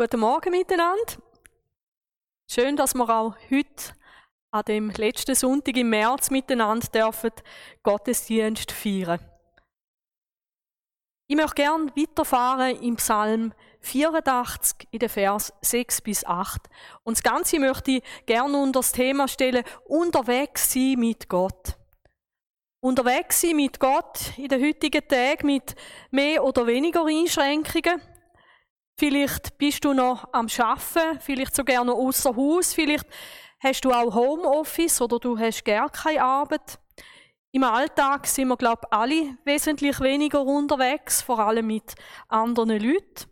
Guten Morgen miteinander. Schön, dass wir auch heute an dem letzten Sonntag im März miteinander dürfen Gottesdienst feiern. Ich möchte gerne weiterfahren im Psalm 84 in den Vers 6 bis 8. Und das Ganze möchte ich gerne unter das Thema stellen, unterwegs sein mit Gott. Unterwegs sein mit Gott in den heutigen Tagen mit mehr oder weniger Einschränkungen. Vielleicht bist du noch am Schaffen, vielleicht sogar noch außer Haus, vielleicht hast du auch Homeoffice oder du hast gar keine Arbeit. Im Alltag sind wir, glaube ich, alle wesentlich weniger unterwegs, vor allem mit anderen Leuten.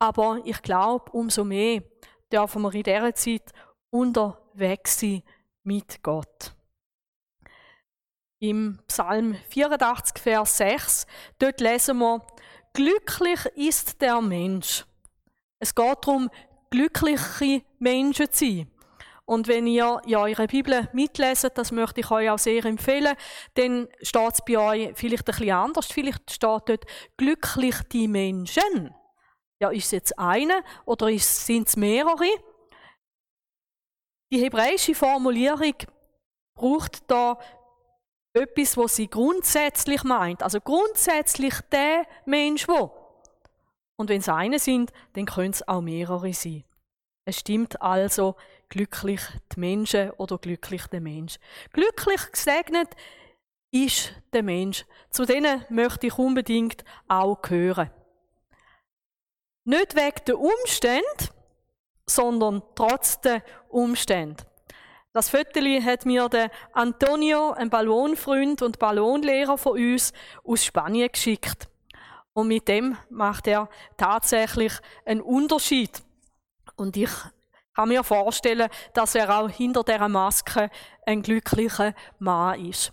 Aber ich glaube, umso mehr dürfen wir in dieser Zeit unterwegs sein mit Gott. Im Psalm 84, Vers 6, dort lesen wir, Glücklich ist der Mensch, es geht darum, glückliche Menschen zu sein. Und wenn ihr ja eure Bibel mitleset, das möchte ich euch auch sehr empfehlen, dann steht es bei euch vielleicht ein bisschen anders. Vielleicht steht dort glücklich die Menschen. Ja, ist es jetzt eine oder sind es mehrere? Die hebräische Formulierung braucht da etwas, was sie grundsätzlich meint. Also grundsätzlich der Mensch, der und wenn es eine sind, dann können es auch mehrere sein. Es stimmt also, glücklich die Menschen oder glücklich der Mensch. Glücklich gesegnet ist der Mensch. Zu denen möchte ich unbedingt auch gehören. Nicht wegen der Umstände, sondern trotz der Umstände. Das Viertel hat mir der Antonio, ein Ballonfreund und Ballonlehrer von uns, aus Spanien geschickt. Und mit dem macht er tatsächlich einen Unterschied. Und ich kann mir vorstellen, dass er auch hinter dieser Maske ein glücklicher Mann ist.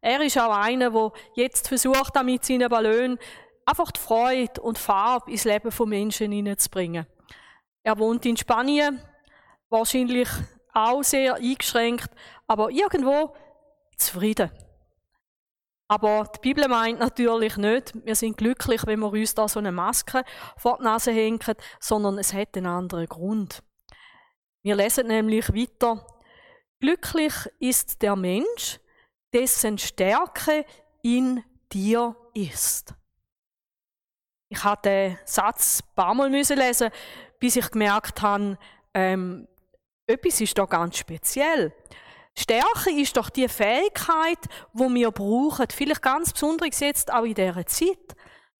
Er ist auch einer, der jetzt versucht, mit seinen Ballonen einfach die Freude und Farbe ins Leben von Menschen hineinzubringen. Er wohnt in Spanien, wahrscheinlich auch sehr eingeschränkt, aber irgendwo zufrieden. Aber die Bibel meint natürlich nicht, wir sind glücklich, wenn wir uns da so eine Maske vor die Nase hängen, sondern es hat einen anderen Grund. Wir lesen nämlich weiter, glücklich ist der Mensch, dessen Stärke in dir ist. Ich hatte den Satz ein paar Mal lesen, bis ich gemerkt habe, ähm, etwas ist da ganz speziell. Stärke ist doch die Fähigkeit, wo wir brauchen, vielleicht ganz besonders jetzt auch in dieser Zeit.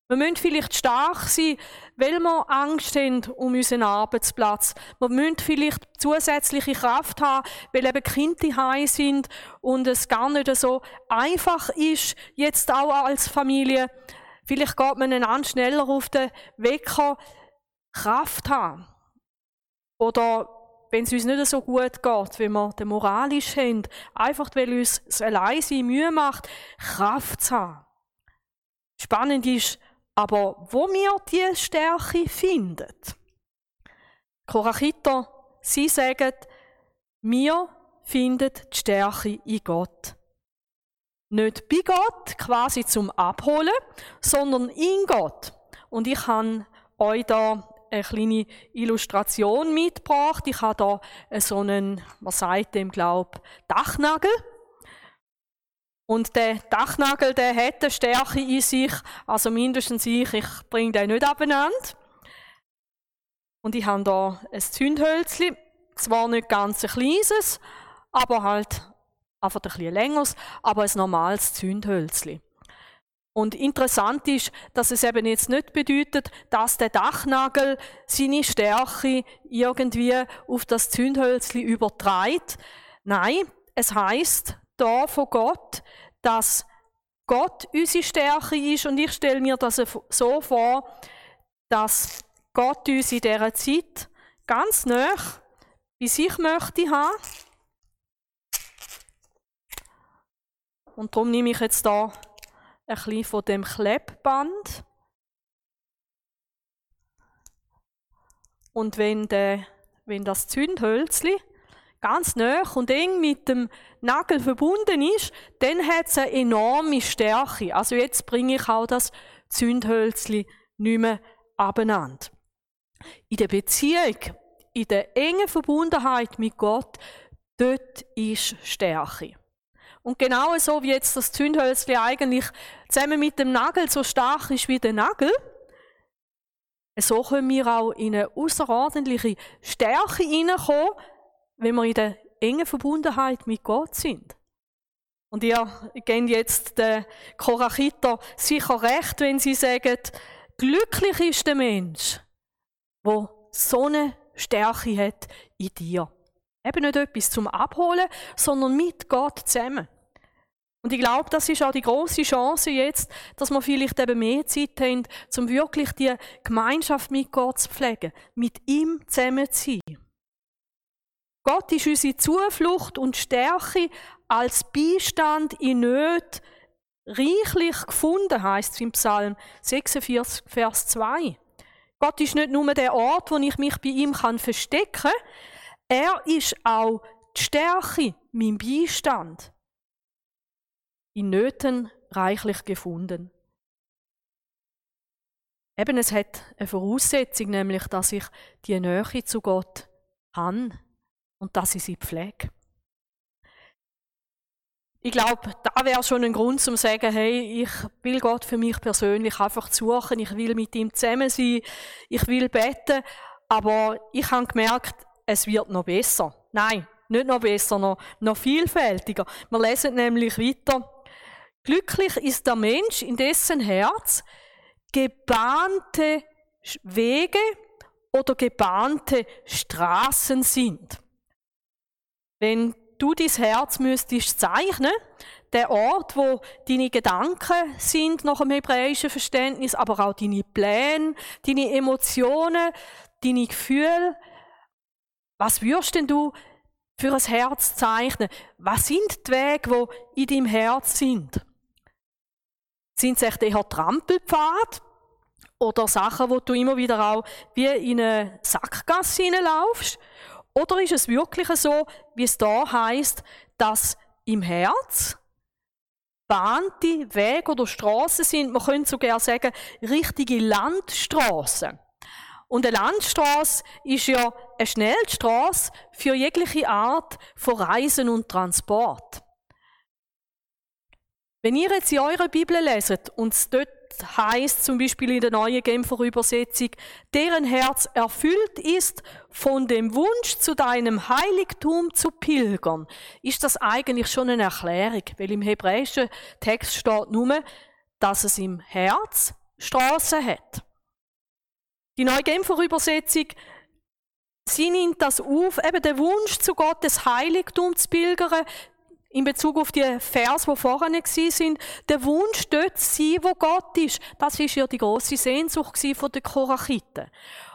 Wir müssen vielleicht stark sein, weil wir Angst haben um unseren Arbeitsplatz. Wir müssen vielleicht zusätzliche Kraft haben, weil eben Kinder heim sind und es gar nicht so einfach ist, jetzt auch als Familie. Vielleicht geht man einander schneller auf den Wecker Kraft haben. Oder wenn es uns nicht so gut geht, wie wir den moralisch haben, einfach weil uns das Alleinsein Mühe macht, Kraft zu haben. Spannend ist aber, wo wir diese Stärke finden. Korachiter, sie sagen, wir finden die Stärke in Gott. Nicht bei Gott, quasi zum Abholen, sondern in Gott. Und ich habe euch da eine kleine Illustration mitgebracht. Ich habe hier so einen, was sagt dem, glaube Dachnagel. Und der Dachnagel, der hat eine Stärke in sich, also mindestens ich, ich bringe den nicht abeinander. Und ich habe hier ein Zündhölzchen, zwar nicht ganz ein kleines, aber halt einfach ein bisschen längeres, aber ein normales Zündhölzchen. Und interessant ist, dass es eben jetzt nicht bedeutet, dass der Dachnagel seine Stärke irgendwie auf das Zündhölzli übertreibt. Nein, es heißt da von Gott, dass Gott unsere Stärke ist und ich stelle mir das so vor, dass Gott uns in dieser Zeit ganz nah bei sich möchte haben. Und darum nehme ich jetzt da ein bisschen von dem Klebband. Und wenn, der, wenn das Zündhölzli ganz nah und eng mit dem Nagel verbunden ist, dann hat es eine enorme Stärke. Also jetzt bringe ich auch das Zündhölzli nicht mehr abeinander. In der Beziehung, in der engen Verbundenheit mit Gott, dort ist Stärke. Und genau so wie jetzt das Zündhölzchen eigentlich zusammen mit dem Nagel so stark ist wie der Nagel, so können wir auch in eine außerordentliche Stärke hineinkommen, wenn wir in der engen Verbundenheit mit Gott sind. Und ihr gebt jetzt den Korachiter sicher recht, wenn sie sagen, glücklich ist der Mensch, der so eine Stärke hat in dir. Eben nicht etwas zum Abholen, sondern mit Gott zusammen. Und ich glaube, das ist auch die große Chance jetzt, dass wir vielleicht eben mehr Zeit haben, um wirklich die Gemeinschaft mit Gott zu pflegen, mit ihm zusammen zu sein. Gott ist unsere Zuflucht und Stärke als Beistand in Nöten reichlich gefunden, heißt es im Psalm 46, Vers 2. Gott ist nicht nur der Ort, wo ich mich bei ihm kann verstecken kann, er ist auch die Stärke, mein Beistand. In Nöten reichlich gefunden. Eben, es hat eine Voraussetzung, nämlich, dass ich die Nähe zu Gott habe und dass ich sie pflege. Ich glaube, da wäre schon ein Grund zum zu sagen, hey, ich will Gott für mich persönlich einfach suchen, ich will mit ihm zusammen sein, ich will beten, aber ich habe gemerkt, es wird noch besser. Nein, nicht noch besser, noch, noch vielfältiger. Wir lesen nämlich weiter. Glücklich ist der Mensch, in dessen Herz gebahnte Wege oder gebahnte Straßen sind. Wenn du dein Herz müsstest zeichnen, der Ort, wo deine Gedanken sind nach dem hebräischen Verständnis, aber auch deine Pläne, deine Emotionen, deine Gefühle. Was würdest denn du für ein Herz zeichnen? Was sind die Wege, die in deinem Herz sind? Sind es echt eher Trampelpfad? Oder Sachen, wo du immer wieder auch wie in eine Sackgasse hineinlaufst? Oder ist es wirklich so, wie es da heißt, dass im Herz bahnte Wege oder Straßen sind, man könnte sogar sagen, richtige Landstraßen. Und eine Landstraße ist ja eine Schnellstraße für jegliche Art von Reisen und Transport. Wenn ihr jetzt in eurer Bibel leset und es dort heißt zum Beispiel in der neuen Genfer Übersetzung, deren Herz erfüllt ist von dem Wunsch, zu deinem Heiligtum zu pilgern, ist das eigentlich schon eine Erklärung, weil im hebräischen Text steht nur, dass es im Herz Straßen hat. Die neue Genfer Übersetzung Sie nimmt das auf, eben der Wunsch zu Gottes Heiligtum zu pilgern, in Bezug auf die Vers, die vorher sind, der Wunsch dort zu sein, wo Gott ist. Das ist ja die große Sehnsucht von den Korachiten.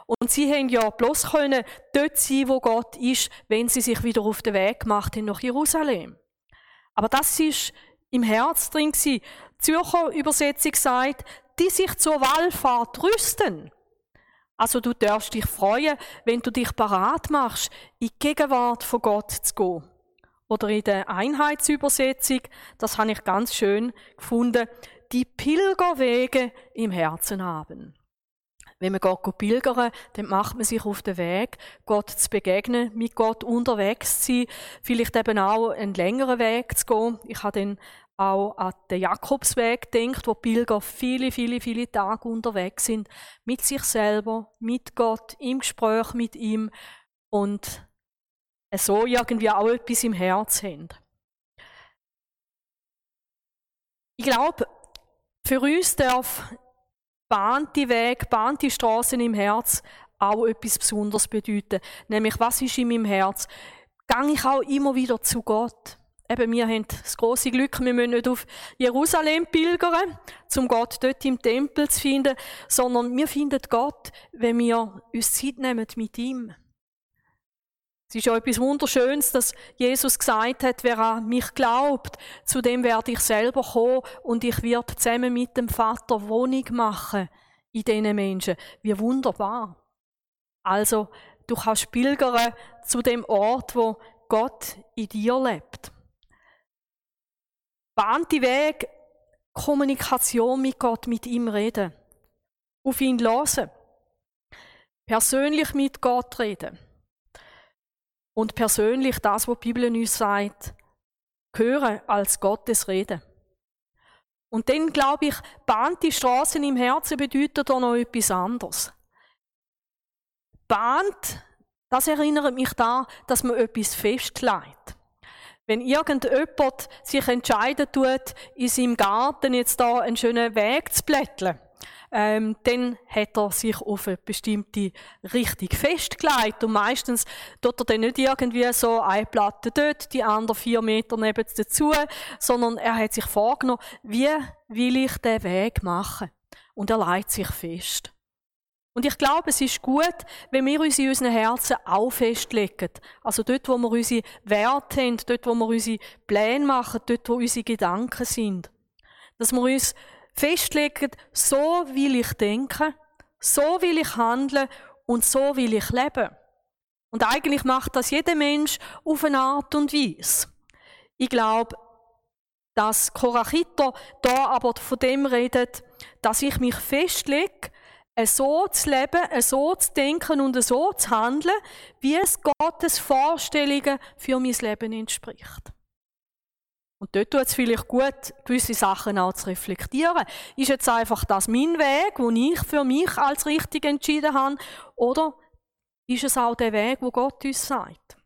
Und sie haben ja bloß können dort sein, wo Gott ist, wenn sie sich wieder auf den Weg gemacht haben nach Jerusalem. Aber das ist im Herz drin gewesen. Die Zürcher Übersetzung sagt, die sich zur Wallfahrt rüsten. Also du darfst dich freuen, wenn du dich parat machst, in die Gegenwart von Gott zu gehen. Oder in der Einheitsübersetzung, das habe ich ganz schön gefunden, die Pilgerwege im Herzen haben. Wenn man Gott pilgern, dann macht man sich auf den Weg, Gott zu begegnen, mit Gott unterwegs zu sein, vielleicht eben auch einen längeren Weg zu gehen. Ich habe dann auch an den Jakobsweg gedacht, wo Pilger viele, viele, viele Tage unterwegs sind, mit sich selber, mit Gott, im Gespräch mit ihm und so irgendwie auch etwas im Herz haben. Ich glaube, für uns darf bahnte Weg, bahnte Straßen im Herz auch etwas Besonderes bedeuten. Nämlich, was ist in meinem Herz? Gang ich auch immer wieder zu Gott? Eben, wir haben das große Glück, wir müssen nicht auf Jerusalem pilgern, um Gott dort im Tempel zu finden, sondern wir finden Gott, wenn wir uns Zeit nehmen mit ihm. Es ist ja etwas Wunderschönes, dass Jesus gesagt hat, wer an mich glaubt, zu dem werde ich selber kommen und ich werde zusammen mit dem Vater Wohnung machen in diesen Menschen. Wie wunderbar. Also, du kannst pilgern zu dem Ort, wo Gott in dir lebt. Bahnte Weg, Kommunikation mit Gott, mit ihm reden. Auf ihn hören. persönlich mit Gott reden und persönlich das, was die Bibel uns sagt, hören als Gottes Rede. Und dann, glaube ich, bahnt die Straßen im Herzen bedeutet auch noch etwas anderes. Bahnt, das erinnert mich daran, dass man etwas festlegt. Wenn irgendjemand sich entscheiden tut, in seinem Garten jetzt da einen schönen Weg zu blätteln, ähm, dann hat er sich auf eine bestimmte Richtung festgelegt. Und meistens tut er dann nicht irgendwie so eine Platte dort, die andere vier Meter neben dazu, sondern er hat sich vorgenommen, wie will ich den Weg machen? Und er leitet sich fest. Und ich glaube, es ist gut, wenn wir uns in unseren Herzen auch festlegen. Also dort, wo wir unsere Werte haben, dort, wo wir unsere Pläne machen, dort, wo unsere Gedanken sind. Dass wir uns festlegen, so will ich denken, so will ich handeln und so will ich leben. Und eigentlich macht das jeder Mensch auf eine Art und Weise. Ich glaube, dass Korachiter da aber von dem redet, dass ich mich festlege, so zu leben, so zu denken und so zu handeln, wie es Gottes Vorstellungen für mein Leben entspricht. Und dort tut es vielleicht gut, gewisse Sachen auch zu reflektieren. Ist jetzt einfach das mein Weg, den ich für mich als richtig entschieden habe, oder ist es auch der Weg, wo Gott uns sagt?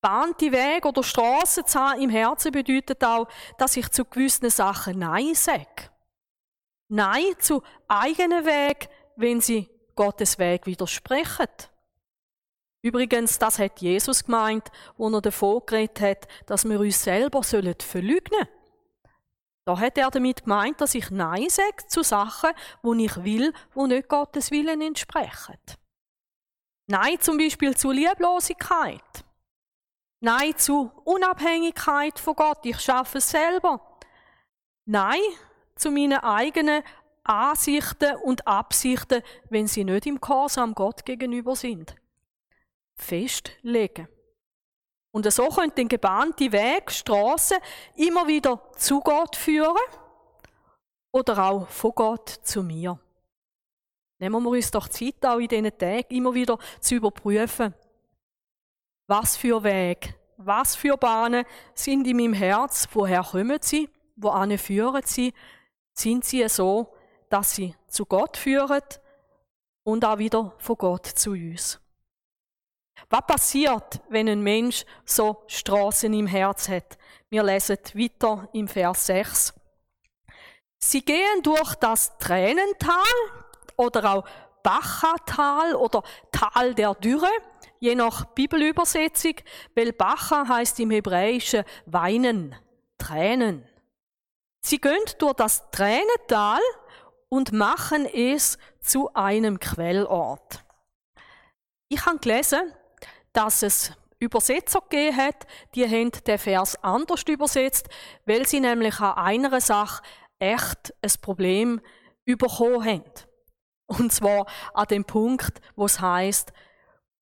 Bahnte Weg oder Straßen zu haben im Herzen bedeutet auch, dass ich zu gewissen Sachen Nein sage. Nein zu eigenen Weg, wenn sie Gottes Weg widersprechen. Übrigens, das hat Jesus gemeint, wo er davon geredet hat, dass wir uns selber sollen verlügnen Da hat er damit gemeint, dass ich Nein sage zu Sachen, wo ich will, wo nicht Gottes Willen entsprechen. Nein zum Beispiel zu Lieblosigkeit. Nein zu Unabhängigkeit von Gott, ich schaffe es selber. Nein zu meinen eigenen Ansichten und Absichten, wenn sie nicht im Gehorsam Gott gegenüber sind festlegen. Und so können den gebahnte Weg, Straßen immer wieder zu Gott führen oder auch von Gott zu mir. Nehmen wir uns doch Zeit, auch in diesen Tagen immer wieder zu überprüfen, was für Weg, was für Bahnen sind in meinem Herz, woher kommen sie, wohin führen sie, sind sie so, dass sie zu Gott führen und auch wieder von Gott zu uns. Was passiert, wenn ein Mensch so Straßen im Herz hat? Wir lesen weiter im Vers 6. Sie gehen durch das Tränental oder auch Bachatal oder Tal der Dürre, je nach Bibelübersetzung, weil Bacha heißt im Hebräischen weinen, Tränen. Sie gehen durch das Tränental und machen es zu einem Quellort. Ich habe gelesen, dass es Übersetzer gegeben hat, die haben den Vers anders übersetzt, weil sie nämlich an einer Sache echt ein Problem bekommen haben. Und zwar an dem Punkt, wo es heißt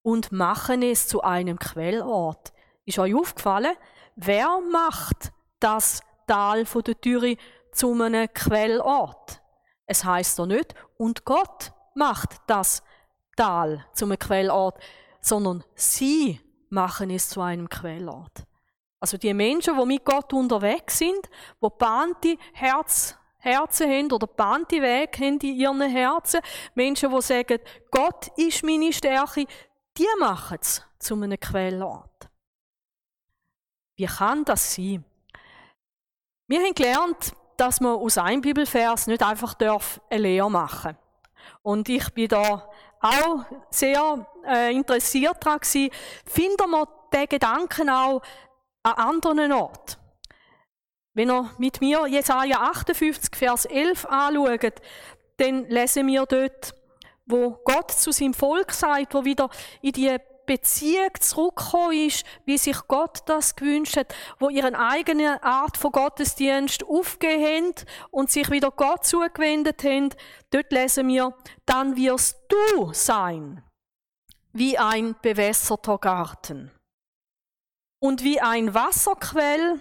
und machen es zu einem Quellort. Ist euch aufgefallen, wer macht das Tal von der Türe zu einem Quellort? Es heißt doch nicht, und Gott macht das Tal zu einem Quellort sondern sie machen es zu einem Quellort. Also die Menschen, die mit Gott unterwegs sind, die bahnte Herz, Herzen haben oder bahnte Weg haben in ihren Herzen, Menschen, die sagen, Gott ist meine Stärke, die machen es zu einem Quellort. Wie kann das sein? Wir haben gelernt, dass man aus einem Bibelvers nicht einfach eine Lehre machen darf. Und ich bin da auch sehr äh, interessiert daran gewesen, finden wir den Gedanken auch an anderen Orten. Wenn ihr mit mir Jesaja 58, Vers 11 anschaut, dann lesen wir dort, wo Gott zu seinem Volk sagt, wo wieder in die Beziehung zurückgekommen ist, wie sich Gott das gewünscht hat, wo ihren eigene Art von Gottesdienst aufgegeben und sich wieder Gott zugewendet haben, dort lesen wir, dann wirst du sein wie ein bewässerter Garten und wie ein Wasserquell,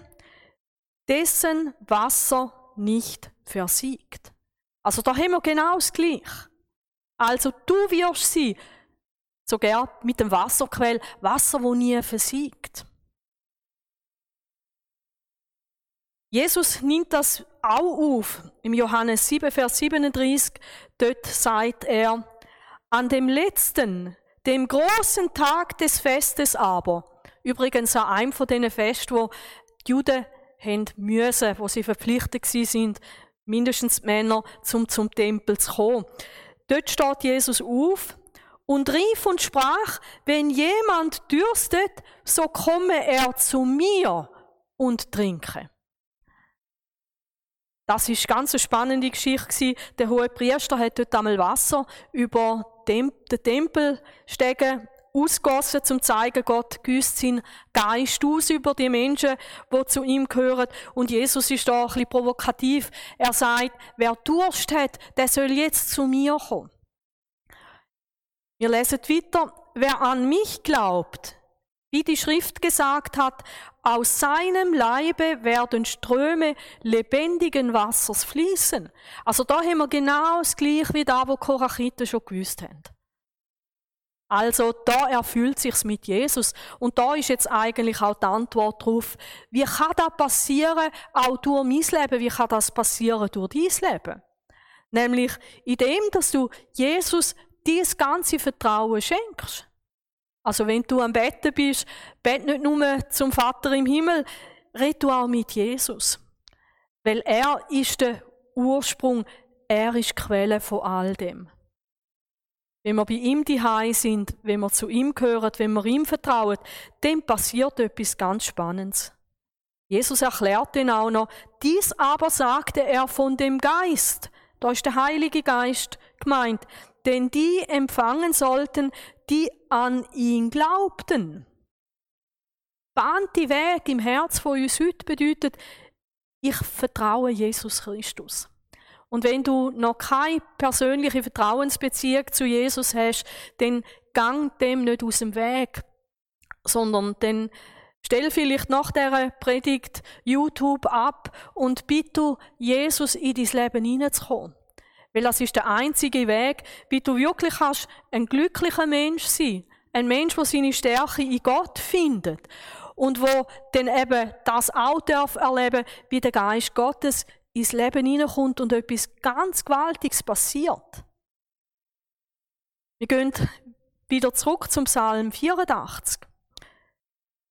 dessen Wasser nicht versiegt. Also da haben wir genau das Gleiche. Also du wirst sie, sogar mit dem Wasserquell, Wasser, wo nie versiegt. Jesus nimmt das auch auf. Im Johannes 7, Vers 37, dort sagt er, an dem letzten, dem großen Tag des Festes aber, übrigens an einem von diesen Festen, wo die Juden haben müssen, wo sie verpflichtet sind, mindestens die Männer, zum zum Tempel zu kommen. Dort steht Jesus auf und rief und sprach, wenn jemand dürstet, so komme er zu mir und trinke. Das ist ganz eine spannende Geschichte. Der hohe Priester hat dort einmal Wasser über den Tempel stegen ausgossen, zum zu zeigen, Gott güsst seinen Geist aus über die Menschen, die zu ihm gehören. Und Jesus ist da ein bisschen provokativ. Er sagt, wer Durst hat, der soll jetzt zu mir kommen. Wir lesen weiter, wer an mich glaubt, wie die Schrift gesagt hat, aus seinem Leibe werden Ströme lebendigen Wassers fließen. Also da haben wir genau das Gleiche wie da, wo Korachiten schon gewusst haben. Also da erfüllt sich's mit Jesus und da ist jetzt eigentlich auch die Antwort darauf, wie kann das passieren, auch durch mein Leben, wie kann das passieren durch dein Leben? Nämlich indem, dass du Jesus dieses ganze Vertrauen schenkst. Also wenn du am Betten bist, bett nicht nur zum Vater im Himmel, red du auch mit Jesus. Weil er ist der Ursprung, er ist die Quelle von all dem. Wenn wir bei ihm die sind, wenn wir zu ihm gehören, wenn wir ihm vertrauen, dann passiert etwas ganz Spannendes. Jesus erklärt ihn auch noch, dies aber sagte er von dem Geist. Da ist der Heilige Geist gemeint, den die empfangen sollten, die an ihn glaubten. Bahnt die Weg im Herz von uns heute bedeutet, ich vertraue Jesus Christus. Und wenn du noch keine persönliche Vertrauensbeziehung zu Jesus hast, dann gang dem nicht aus dem Weg, sondern dann stell vielleicht nach der Predigt YouTube ab und bitte Jesus in dein Leben hineinzukommen. Weil das ist der einzige Weg, wie du wirklich kannst ein glücklicher Mensch sein. Ein Mensch, der seine Stärke in Gott findet. Und wo dann eben das auch darf erleben, wie der Geist Gottes ins Leben hineinkommt und etwas ganz Gewaltiges passiert. Wir gehen wieder zurück zum Psalm 84.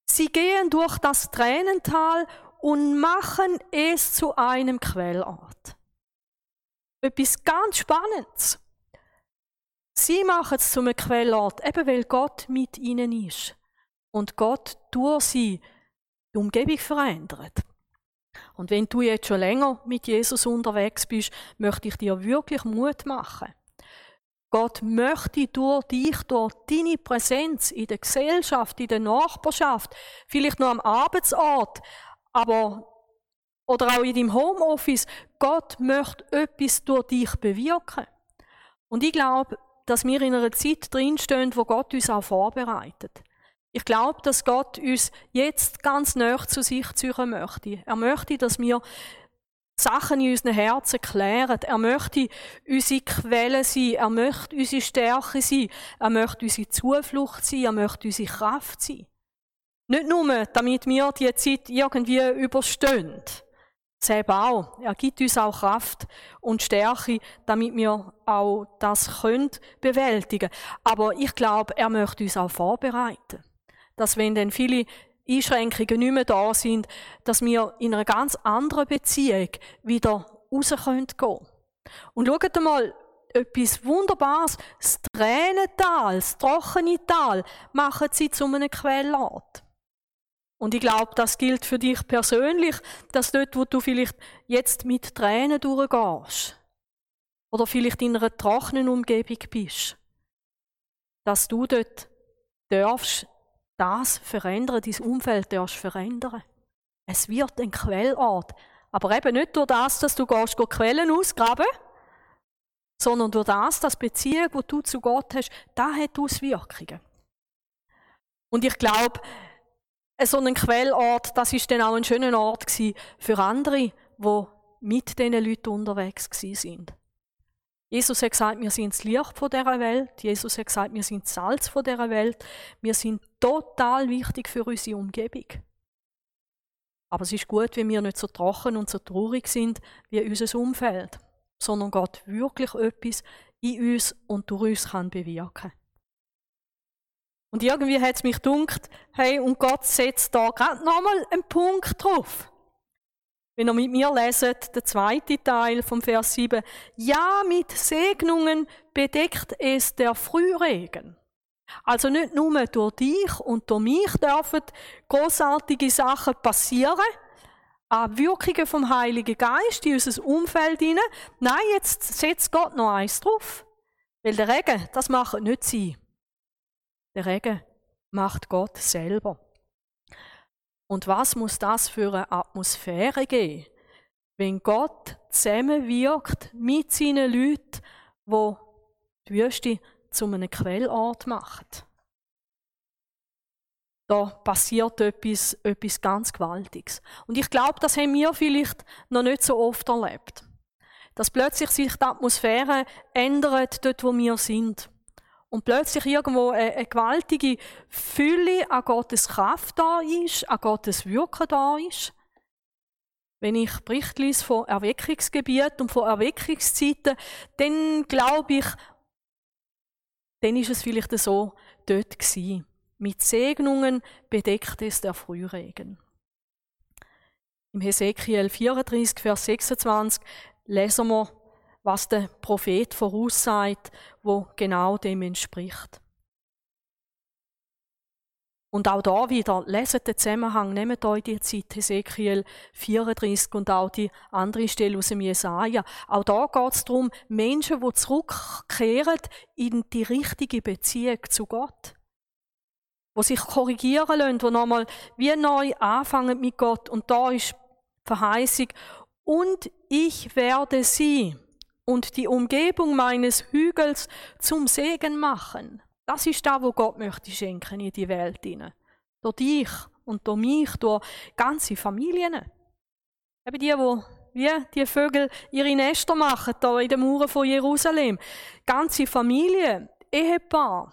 Sie gehen durch das Tränental und machen es zu einem Quellort. Etwas ganz Spannendes. Sie machen es zu einem Quellort, eben weil Gott mit ihnen ist. Und Gott durch sie die Umgebung verändert. Und wenn du jetzt schon länger mit Jesus unterwegs bist, möchte ich dir wirklich Mut machen. Gott möchte durch dich, durch deine Präsenz in der Gesellschaft, in der Nachbarschaft, vielleicht noch am Arbeitsort, aber oder auch in deinem Homeoffice, Gott möchte etwas durch dich bewirken. Und ich glaube, dass wir in einer Zeit drinstehen, wo Gott uns auch vorbereitet. Ich glaube, dass Gott uns jetzt ganz nah zu sich ziehen möchte. Er möchte, dass wir Sachen in unseren Herzen klären. Er möchte unsere Quelle sein. Er möchte unsere Stärke sein. Er möchte unsere Zuflucht sein. Er möchte unsere Kraft sein. Nicht nur, damit wir die Zeit irgendwie überstehen. Selber auch. Er gibt uns auch Kraft und Stärke, damit wir auch das können bewältigen. Aber ich glaube, er möchte uns auch vorbereiten dass wenn dann viele Einschränkungen nicht mehr da sind, dass wir in einer ganz anderen Beziehung wieder raus gehen können. Und schaut mal, etwas Wunderbares, das Tränental, das trockene Tal, machen sie zu einem Quellort. Und ich glaube, das gilt für dich persönlich, dass dort, wo du vielleicht jetzt mit Tränen durchgehst, oder vielleicht in einer trockenen Umgebung bist, dass du dort darfst das verändern, dein Umfeld darfst verändern. Es wird ein Quellort. Aber eben nicht durch das, dass du gehst, Quellen ausgraben, sondern durch das, dass Beziehung, die du zu Gott hast, da hat Auswirkungen. Und ich glaube, so ein Quellort, das ist dann auch ein schöner Ort für andere, die mit diesen Leuten unterwegs sind. Jesus hat gesagt, wir sind das Licht dieser Welt. Jesus hat gesagt, wir sind das Salz dieser Welt. Wir sind total wichtig für unsere Umgebung. Aber es ist gut, wenn wir nicht so trocken und so traurig sind wie unser Umfeld, sondern Gott wirklich etwas in uns und durch uns kann bewirken. Und irgendwie hat es mich dunkt, hey, und Gott setzt da gerade nochmal einen Punkt drauf. Wenn ihr mit mir leset, der zweite Teil vom Vers 7, ja, mit Segnungen bedeckt es der Frühregen. Also nicht nur durch dich und durch mich dürfen großartige Sachen passieren, an Wirkungen vom Heiligen Geist in unser Umfeld hinein. Nein, jetzt setzt Gott noch eins drauf. Weil der Regen, das macht nicht sie. Der Regen macht Gott selber. Und was muss das für eine Atmosphäre geben, wenn Gott zusammenwirkt mit seinen Leuten, wo die Wüste zu einem Quellort macht? Da passiert etwas, etwas ganz Gewaltiges. Und ich glaube, das haben wir vielleicht noch nicht so oft erlebt. Dass plötzlich sich die Atmosphäre ändert, dort wo wir sind und plötzlich irgendwo eine, eine gewaltige Fülle an Gottes Kraft da ist, an Gottes Wirken da ist. Wenn ich Bericht lese von Erweckungsgebieten und von Erweckungszeiten, dann glaube ich, dann ist es vielleicht so dort gewesen. Mit Segnungen bedeckt es der Frühregen. Im Hesekiel 34, Vers 26 lesen wir, was der Prophet voraussagt, wo genau dem entspricht. Und auch da wieder, leset den Zusammenhang, nehmt euch die Zeit, Hesekiel 34 und auch die andere Stelle aus dem Jesaja. Auch da geht es darum, Menschen, die zurückkehren in die richtige Beziehung zu Gott. Die sich korrigieren lassen, die nochmal wie neu anfangen mit Gott. Und da ist Verheißung. Und ich werde sie und die Umgebung meines Hügels zum Segen machen. Das ist da, wo Gott möchte schenken in die Welt hinein. Durch dich und durch mich, durch ganze Familien. Eben die, wo wie die Vögel ihre Nester machen, da in den Mauern von Jerusalem. Ganze Familien, Ehepaar,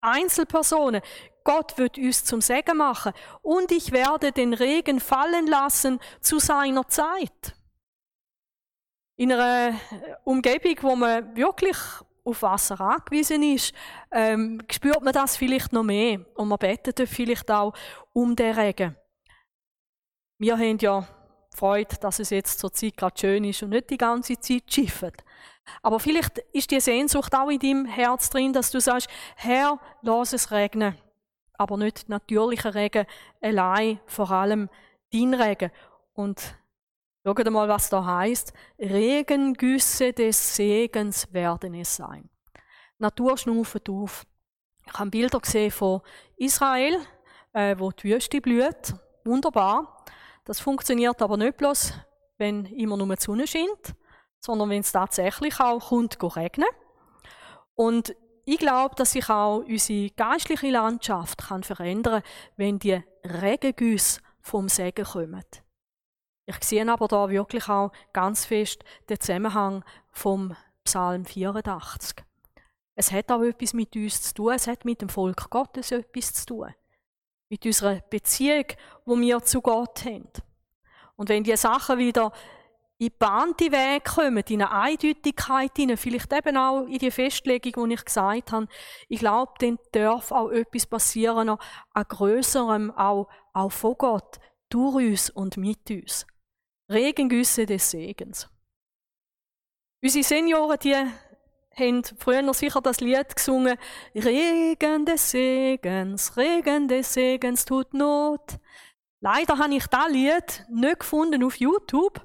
Einzelpersonen. Gott wird uns zum Segen machen. Und ich werde den Regen fallen lassen zu seiner Zeit in einer Umgebung, wo man wirklich auf Wasser angewiesen ist, ähm, spürt man das vielleicht noch mehr. Und man betet vielleicht auch um den Regen. Wir haben ja Freude, dass es jetzt zur Zeit gerade schön ist und nicht die ganze Zeit schifft. Aber vielleicht ist die Sehnsucht auch in deinem Herz drin, dass du sagst, Herr, lass es regnen. Aber nicht natürlicher Regen allein, vor allem dein Regen. Und Schaut mal, was da heißt. Regengüsse des Segens werden es sein. Natur schnuft auf. Ich habe Bilder gesehen von Israel, äh, wo die Wüste blüht. Wunderbar. Das funktioniert aber nicht bloß, wenn immer nur die Sonne scheint, sondern wenn es tatsächlich auch kommt, regnen. Und ich glaube, dass sich auch unsere geistliche Landschaft kann verändern kann, wenn die Regengüsse vom Segen kommen. Ich sehe aber da wirklich auch ganz fest den Zusammenhang vom Psalm 84. Es hat auch etwas mit uns zu tun, es hat mit dem Volk Gottes etwas zu tun. Mit unserer Beziehung, wo wir zu Gott haben. Und wenn die Sachen wieder in gebahnte Wege kommen, in eine Eindeutigkeit hinein, vielleicht eben auch in die Festlegung, die ich gesagt habe, ich glaube, dann darf auch etwas passieren, an Größerem, auch, auch von Gott, durch uns und mit uns. Regengüsse des Segens. Unsere Senioren, die haben früher sicher das Lied gesungen, Regen des Segens, Regen des Segens tut Not. Leider habe ich das Lied nicht gefunden auf YouTube,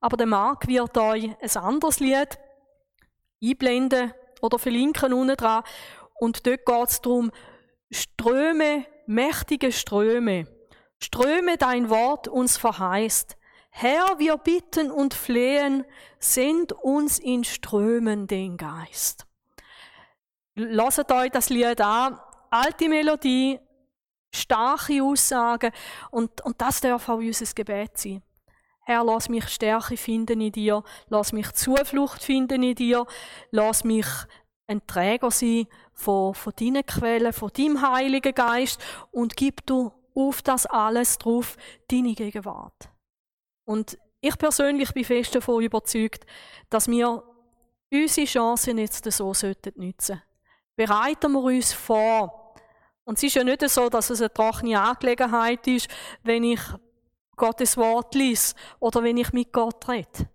aber der Marc wird euch ein anderes Lied einblenden oder verlinken unten dran. Und dort geht es darum, Ströme, mächtige Ströme, Ströme dein Wort uns verheißt, Herr, wir bitten und flehen, send uns in Strömen den Geist. Lasst euch das Lied an, alte Melodie, starke Aussagen und, und das darf auch unser Gebet sein. Herr, lass mich Stärke finden in dir, lass mich Zuflucht finden in dir, lass mich ein Träger sein von, von deinen Quellen, von deinem Heiligen Geist und gib du auf das alles drauf deine Gegenwart. Und ich persönlich bin fest davon überzeugt, dass wir unsere Chancen jetzt so sollten nutzen. Bereiten wir uns vor. Und es ist ja nicht so, dass es eine trockene Angelegenheit ist, wenn ich Gottes Wort lies oder wenn ich mit Gott rede.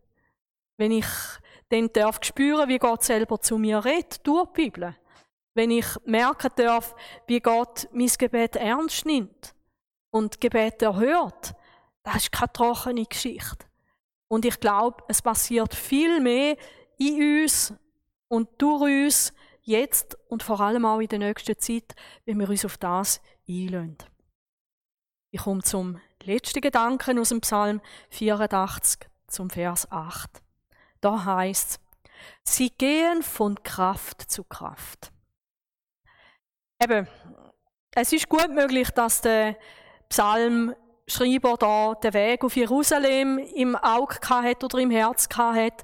Wenn ich dann darf spüren, wie Gott selber zu mir redet, durch die Bibel. Wenn ich merken darf, wie Gott mein Gebet ernst nimmt und Gebet erhört, das ist keine trockene Geschichte. Und ich glaube, es passiert viel mehr in uns und durch uns jetzt und vor allem auch in der nächsten Zeit, wenn wir uns auf das einlösen. Ich komme zum letzten Gedanken aus dem Psalm 84 zum Vers 8. Da heißt sie gehen von Kraft zu Kraft. Eben, es ist gut möglich, dass der Psalmschreiber da den Weg auf Jerusalem im Auge hat oder im Herz hat.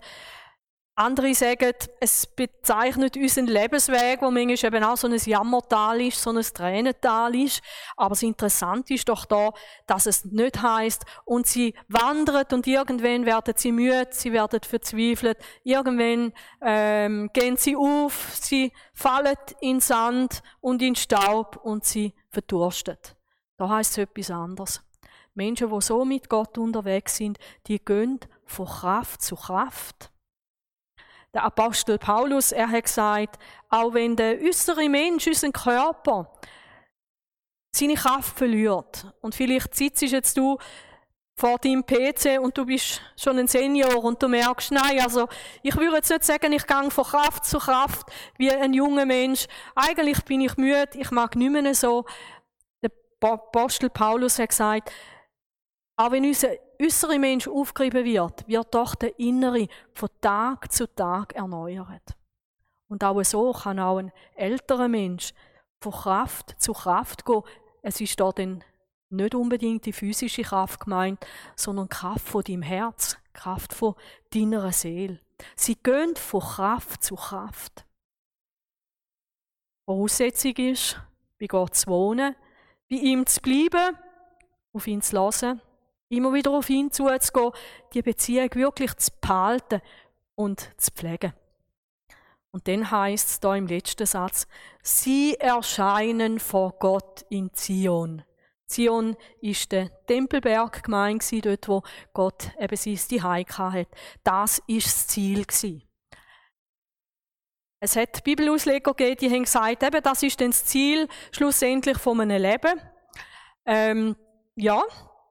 Andere sagen, es bezeichnet unseren Lebensweg, wo manchmal eben auch so ein Jammertal ist, so ein Tränental ist. Aber das Interessante ist doch da, dass es nicht heißt und sie wandern und irgendwann werden sie müde, sie werden verzweifelt, irgendwann ähm, gehen sie auf, sie fallen in Sand und in Staub und sie verdurstet. Da heißt es etwas anderes. Menschen, die so mit Gott unterwegs sind, die gehen von Kraft zu Kraft. Der Apostel Paulus, er hat gesagt, auch wenn der äußere Mensch, unser Körper, seine Kraft verliert. Und vielleicht sitzt jetzt du vor deinem PC und du bist schon ein Senior und du merkst, nein, also ich würde jetzt nicht sagen, ich gehe von Kraft zu Kraft wie ein junger Mensch. Eigentlich bin ich müde, ich mag nicht mehr so. Der Apostel Paulus hat gesagt, auch wenn unser äußere Mensch aufgerieben wird, wird doch der innere von Tag zu Tag erneuert. Und auch so kann auch ein älterer Mensch von Kraft zu Kraft gehen. Es ist da dann nicht unbedingt die physische Kraft gemeint, sondern Kraft von deinem Herz, Kraft von deiner Seele. Sie gehen von Kraft zu Kraft. Voraussetzung ist, bei Gott zu wohnen, bei ihm zu bleiben, auf ihn zu hören Immer wieder auf ihn zuzugehen, die Beziehung wirklich zu behalten und zu pflegen. Und dann heißt es da im letzten Satz, sie erscheinen vor Gott in Zion. Zion ist der Tempelberg gemeint dort wo Gott eben sein Zuhause hat. Das ist das Ziel. Es hat Bibelausleger gegeben, die haben gesagt, eben, das ist dann das Ziel schlussendlich von einem Leben. Ähm, ja,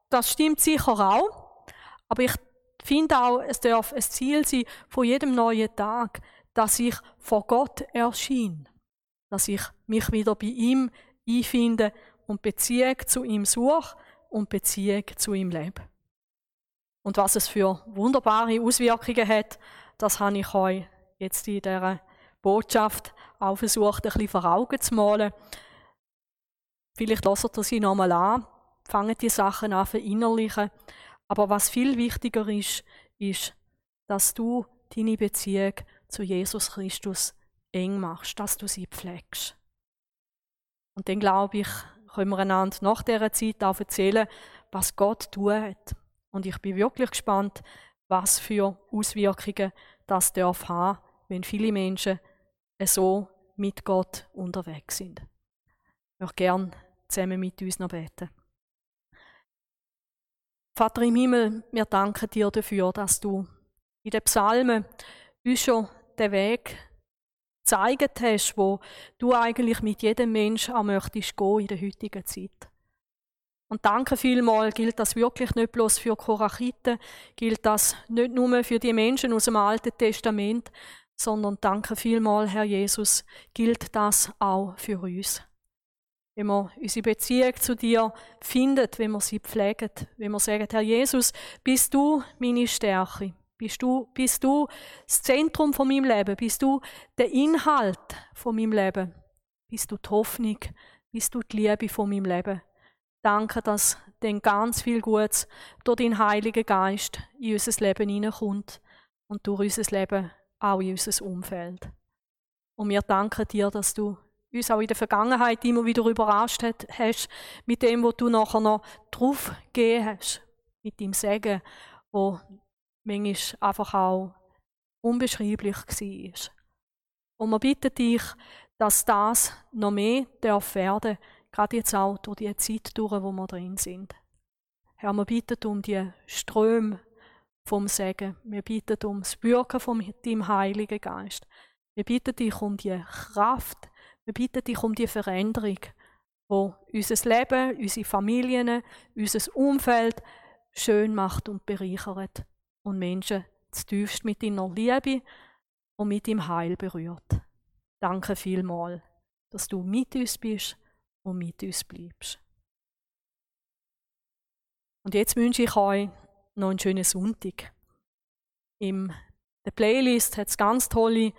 das stimmt sicher auch. Aber ich finde auch, es darf ein Ziel sein von jedem neuen Tag, dass ich vor Gott erscheine. Dass ich mich wieder bei ihm einfinde und Beziehung zu ihm suche und Beziehung zu ihm lebe. Und was es für wunderbare Auswirkungen hat, das habe ich euch jetzt in dieser Botschaft auch versucht, ein bisschen vor Augen zu malen. Vielleicht lasst ihr sie nochmal an fangen die Sachen an verinnerlichen. Aber was viel wichtiger ist, ist, dass du deine Beziehung zu Jesus Christus eng machst, dass du sie pflegst. Und dann glaube ich, können wir einander nach dieser Zeit auch erzählen, was Gott tut. Und ich bin wirklich gespannt, was für Auswirkungen das darf haben, wenn viele Menschen so mit Gott unterwegs sind. Ich möchte gerne zusammen mit uns noch beten. Vater im Himmel, wir danken dir dafür, dass du in den Psalmen uns schon den Weg gezeigt hast, wo du eigentlich mit jedem Menschen auch möchtest gehen in der heutigen Zeit. Und danke vielmal gilt das wirklich nicht bloß für Korachiten, gilt das nicht nur für die Menschen aus dem Alten Testament, sondern danke vielmal, Herr Jesus, gilt das auch für uns wenn wir unsere Beziehung zu dir findet, wenn wir sie pflegen, wenn wir sagen, Herr Jesus, bist du meine Stärke, bist du, bist du das Zentrum von meinem Leben, bist du der Inhalt von meinem Leben, bist du die Hoffnung, bist du die Liebe von meinem Leben, Danke, dass dann ganz viel Gutes durch den Heiligen Geist in unser Leben hineinkommt und durch unser Leben auch in unser Umfeld. Und wir danken dir, dass du uns auch in der Vergangenheit immer wieder überrascht hast mit dem, was du nachher noch drauf gegeben hast, mit deinem Segen, wo manchmal einfach auch unbeschreiblich war. Und wir bitten dich, dass das noch mehr darf werden gerade jetzt auch durch die Zeit durch, wo wir drin sind. Herr, wir bitten um die Ströme vom Segen. Wir bitten um das Wirken von deinem Heiligen Geist. Wir bitten dich um die Kraft. Wir bitten dich um die Veränderung, wo unser Leben, unsere Familien, unser Umfeld schön macht und bereichert und Menschen zutiefst mit deiner Liebe und mit dem Heil berührt. Danke vielmals, dass du mit uns bist und mit uns bleibst. Und jetzt wünsche ich euch noch einen schönen Sonntag. In der Playlist hat es ganz tolle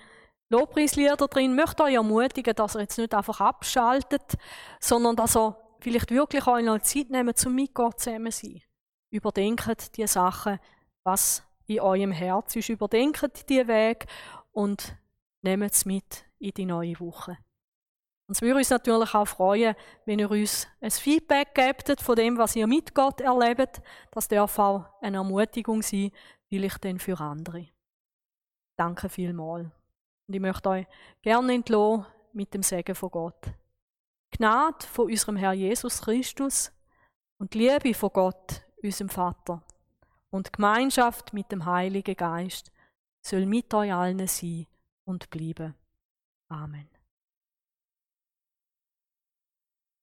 Lobpreislieder drin. Möchte euch ermutigen, dass ihr jetzt nicht einfach abschaltet, sondern dass ihr vielleicht wirklich euch noch Zeit nehmt, zum mit Gott zusammen sein. Überdenkt die Sachen, was in eurem Herz ist. Überdenkt die Weg und nehmt es mit in die neue Woche. Und es würde uns natürlich auch freuen, wenn ihr uns ein Feedback gebt von dem, was ihr mit Gott erlebt. Das darf auch eine Ermutigung sein, vielleicht dann für andere. Danke vielmals. Und ich möchte euch gerne entlassen mit dem Segen von Gott. Gnade von unserem Herr Jesus Christus und Liebe von Gott, unserem Vater, und Gemeinschaft mit dem Heiligen Geist soll mit euch allen sein und bleiben. Amen.